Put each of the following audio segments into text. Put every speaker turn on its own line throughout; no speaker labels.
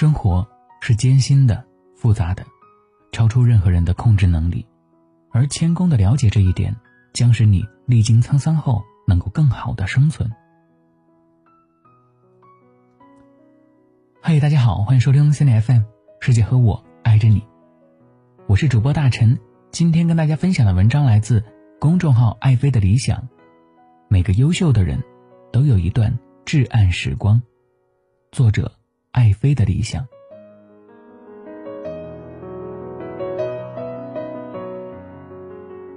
生活是艰辛的、复杂的，超出任何人的控制能力。而谦恭的了解这一点，将使你历经沧桑后能够更好的生存。嘿，大家好，欢迎收听心理 FM，世界和我爱着你。我是主播大陈，今天跟大家分享的文章来自公众号“爱妃的理想”。每个优秀的人，都有一段至暗时光。作者：爱妃的理想。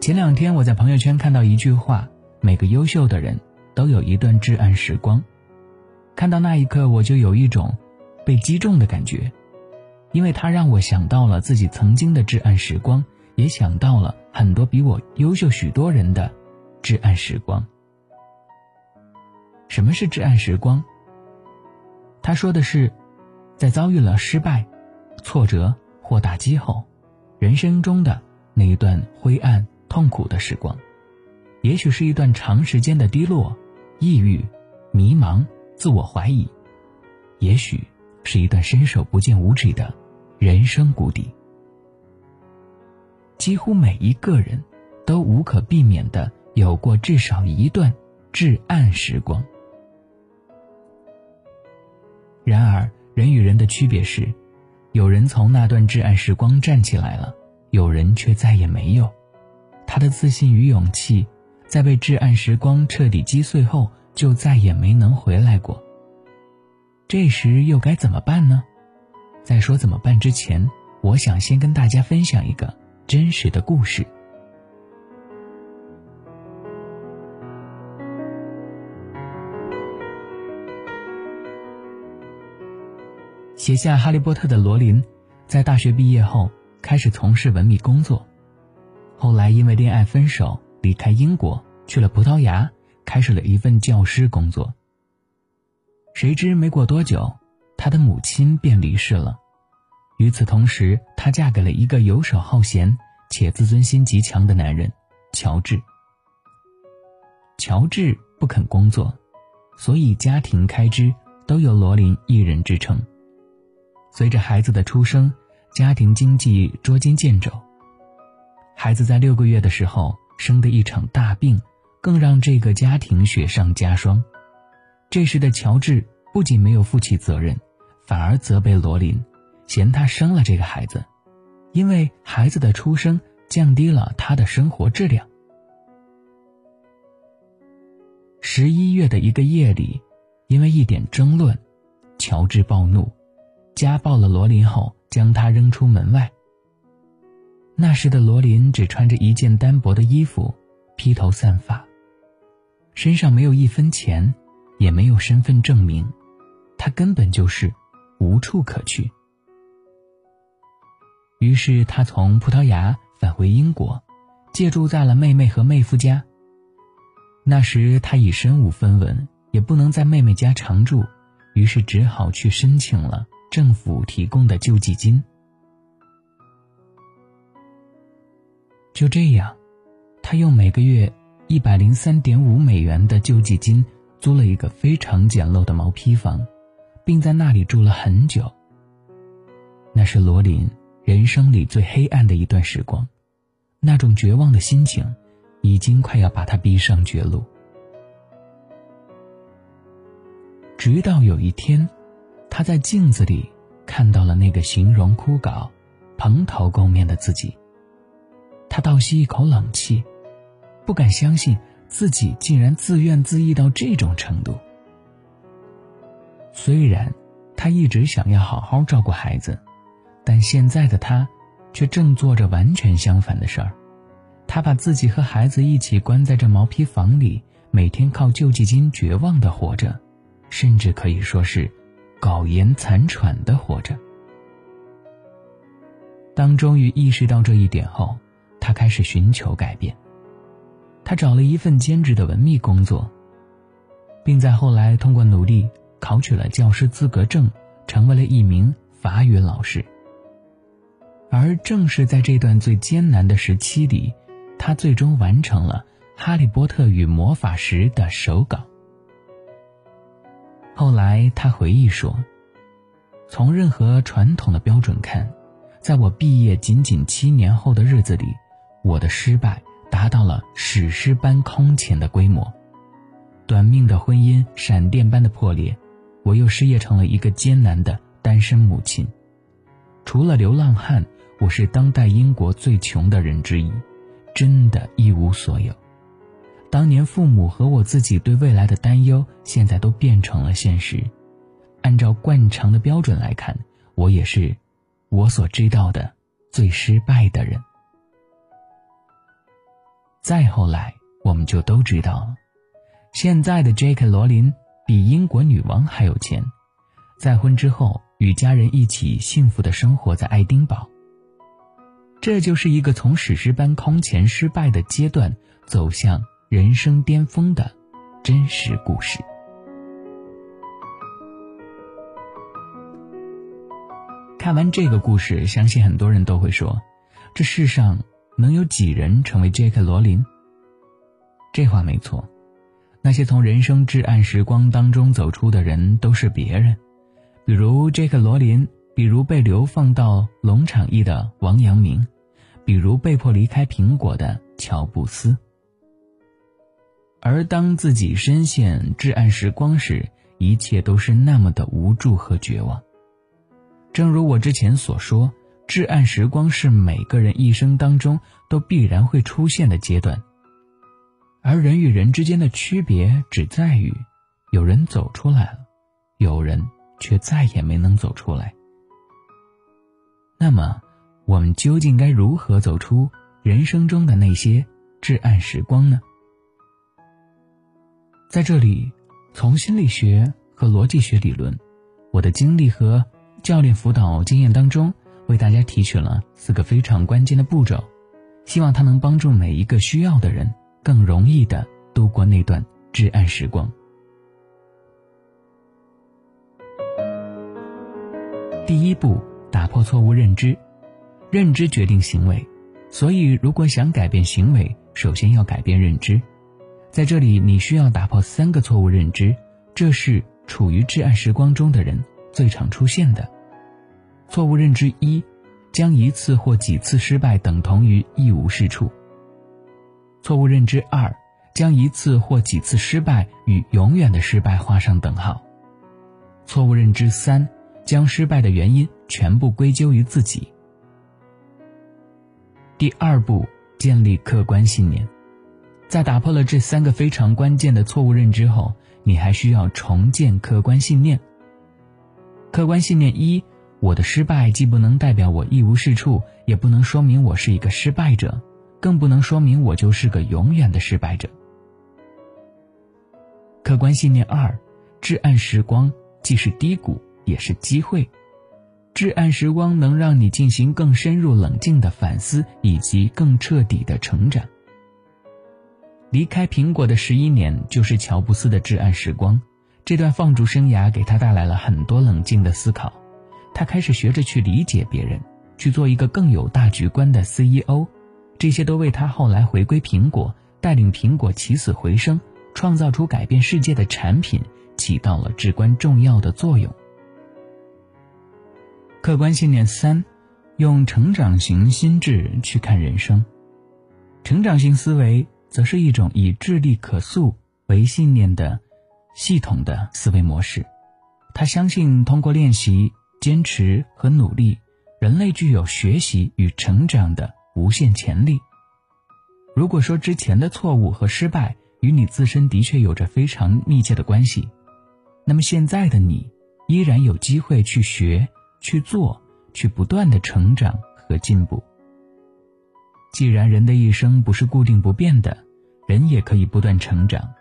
前两天我在朋友圈看到一句话：“每个优秀的人都有一段至暗时光。”看到那一刻，我就有一种被击中的感觉，因为它让我想到了自己曾经的至暗时光，也想到了很多比我优秀许多人的至暗时光。什么是至暗时光？他说的是，在遭遇了失败、挫折或打击后，人生中的那一段灰暗。痛苦的时光，也许是一段长时间的低落、抑郁、迷茫、自我怀疑；也许是一段伸手不见五指的人生谷底。几乎每一个人都无可避免的有过至少一段至暗时光。然而，人与人的区别是，有人从那段至暗时光站起来了，有人却再也没有。他的自信与勇气，在被至暗时光彻底击碎后，就再也没能回来过。这时又该怎么办呢？在说怎么办之前，我想先跟大家分享一个真实的故事。写下《哈利波特》的罗琳，在大学毕业后开始从事文秘工作。后来因为恋爱分手，离开英国，去了葡萄牙，开始了一份教师工作。谁知没过多久，她的母亲便离世了。与此同时，她嫁给了一个游手好闲且自尊心极强的男人乔治。乔治不肯工作，所以家庭开支都由罗琳一人支撑。随着孩子的出生，家庭经济捉襟见肘。孩子在六个月的时候生的一场大病，更让这个家庭雪上加霜。这时的乔治不仅没有负起责任，反而责备罗琳，嫌他生了这个孩子，因为孩子的出生降低了他的生活质量。十一月的一个夜里，因为一点争论，乔治暴怒，家暴了罗琳后，将她扔出门外。那时的罗琳只穿着一件单薄的衣服，披头散发，身上没有一分钱，也没有身份证明，她根本就是无处可去。于是她从葡萄牙返回英国，借住在了妹妹和妹夫家。那时她已身无分文，也不能在妹妹家常住，于是只好去申请了政府提供的救济金。就这样，他用每个月一百零三点五美元的救济金租了一个非常简陋的毛坯房，并在那里住了很久。那是罗琳人生里最黑暗的一段时光，那种绝望的心情，已经快要把他逼上绝路。直到有一天，他在镜子里看到了那个形容枯槁、蓬头垢面的自己。他倒吸一口冷气，不敢相信自己竟然自怨自艾到这种程度。虽然他一直想要好好照顾孩子，但现在的他却正做着完全相反的事儿。他把自己和孩子一起关在这毛坯房里，每天靠救济金绝望的活着，甚至可以说是苟延残喘的活着。当终于意识到这一点后，他开始寻求改变。他找了一份兼职的文秘工作，并在后来通过努力考取了教师资格证，成为了一名法语老师。而正是在这段最艰难的时期里，他最终完成了《哈利波特与魔法石》的手稿。后来他回忆说：“从任何传统的标准看，在我毕业仅仅七年后的日子里，我的失败达到了史诗般空前的规模。短命的婚姻，闪电般的破裂，我又失业成了一个艰难的单身母亲。除了流浪汉，我是当代英国最穷的人之一，真的一无所有。当年父母和我自己对未来的担忧，现在都变成了现实。按照惯常的标准来看，我也是我所知道的最失败的人。再后来，我们就都知道了。现在的 J.K. 罗琳比英国女王还有钱，再婚之后与家人一起幸福的生活在爱丁堡。这就是一个从史诗般空前失败的阶段走向人生巅峰的真实故事。看完这个故事，相信很多人都会说：这世上能有几人成为 J.K. 罗琳？这话没错。那些从人生至暗时光当中走出的人都是别人，比如杰克·罗琳，比如被流放到农场役的王阳明，比如被迫离开苹果的乔布斯。而当自己深陷至暗时光时，一切都是那么的无助和绝望。正如我之前所说，至暗时光是每个人一生当中都必然会出现的阶段。而人与人之间的区别只在于，有人走出来了，有人却再也没能走出来。那么，我们究竟该如何走出人生中的那些至暗时光呢？在这里，从心理学和逻辑学理论，我的经历和教练辅导经验当中，为大家提取了四个非常关键的步骤，希望它能帮助每一个需要的人。更容易的度过那段至暗时光。第一步，打破错误认知，认知决定行为，所以如果想改变行为，首先要改变认知。在这里，你需要打破三个错误认知，这是处于至暗时光中的人最常出现的错误认知一：将一次或几次失败等同于一无是处。错误认知二，将一次或几次失败与永远的失败画上等号。错误认知三，将失败的原因全部归咎于自己。第二步，建立客观信念。在打破了这三个非常关键的错误认知后，你还需要重建客观信念。客观信念一，我的失败既不能代表我一无是处，也不能说明我是一个失败者。更不能说明我就是个永远的失败者。客观信念二：至暗时光既是低谷，也是机会。至暗时光能让你进行更深入、冷静的反思，以及更彻底的成长。离开苹果的十一年，就是乔布斯的至暗时光。这段放逐生涯给他带来了很多冷静的思考，他开始学着去理解别人，去做一个更有大局观的 CEO。这些都为他后来回归苹果，带领苹果起死回生，创造出改变世界的产品，起到了至关重要的作用。客观信念三，用成长型心智去看人生。成长型思维则是一种以智力可塑为信念的系统的思维模式。他相信通过练习、坚持和努力，人类具有学习与成长的。无限潜力。如果说之前的错误和失败与你自身的确有着非常密切的关系，那么现在的你依然有机会去学、去做、去不断的成长和进步。既然人的一生不是固定不变的，人也可以不断成长，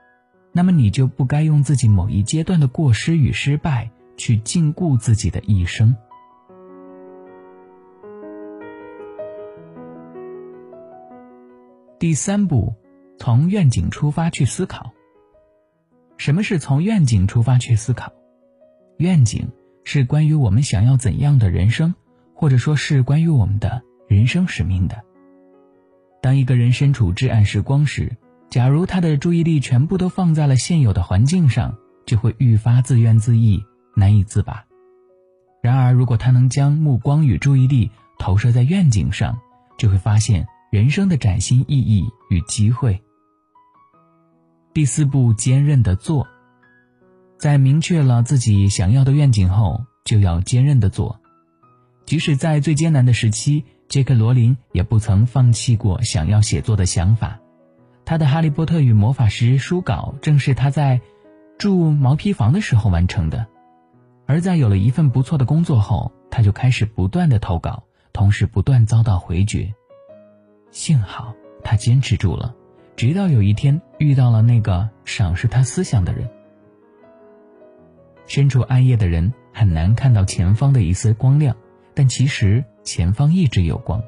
那么你就不该用自己某一阶段的过失与失败去禁锢自己的一生。第三步，从愿景出发去思考。什么是从愿景出发去思考？愿景是关于我们想要怎样的人生，或者说是关于我们的人生使命的。当一个人身处至暗时光时，假如他的注意力全部都放在了现有的环境上，就会愈发自怨自艾，难以自拔。然而，如果他能将目光与注意力投射在愿景上，就会发现人生的崭新意义与机会。第四步，坚韧的做，在明确了自己想要的愿景后，就要坚韧的做。即使在最艰难的时期，杰克·罗琳也不曾放弃过想要写作的想法。他的《哈利波特与魔法师》书稿正是他在住毛坯房的时候完成的。而在有了一份不错的工作后，他就开始不断的投稿，同时不断遭到回绝。幸好他坚持住了，直到有一天遇到了那个赏识他思想的人。身处暗夜的人很难看到前方的一丝光亮。但其实前方一直有光，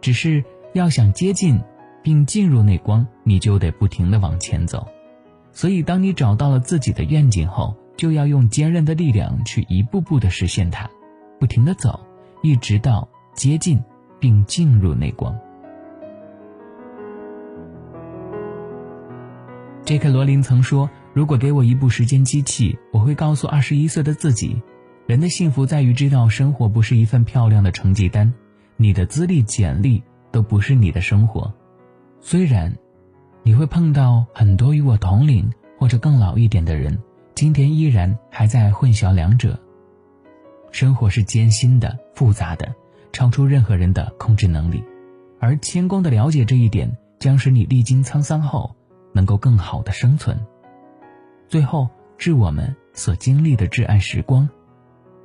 只是要想接近并进入那光，你就得不停的往前走。所以，当你找到了自己的愿景后，就要用坚韧的力量去一步步的实现它，不停的走，一直到接近并进入那光。杰克·罗琳曾说：“如果给我一部时间机器，我会告诉二十一岁的自己。”人的幸福在于知道，生活不是一份漂亮的成绩单，你的资历、简历都不是你的生活。虽然你会碰到很多与我同龄或者更老一点的人，今天依然还在混淆两者。生活是艰辛的、复杂的，超出任何人的控制能力。而谦恭的了解这一点，将使你历经沧桑后能够更好的生存。最后，致我们所经历的至暗时光。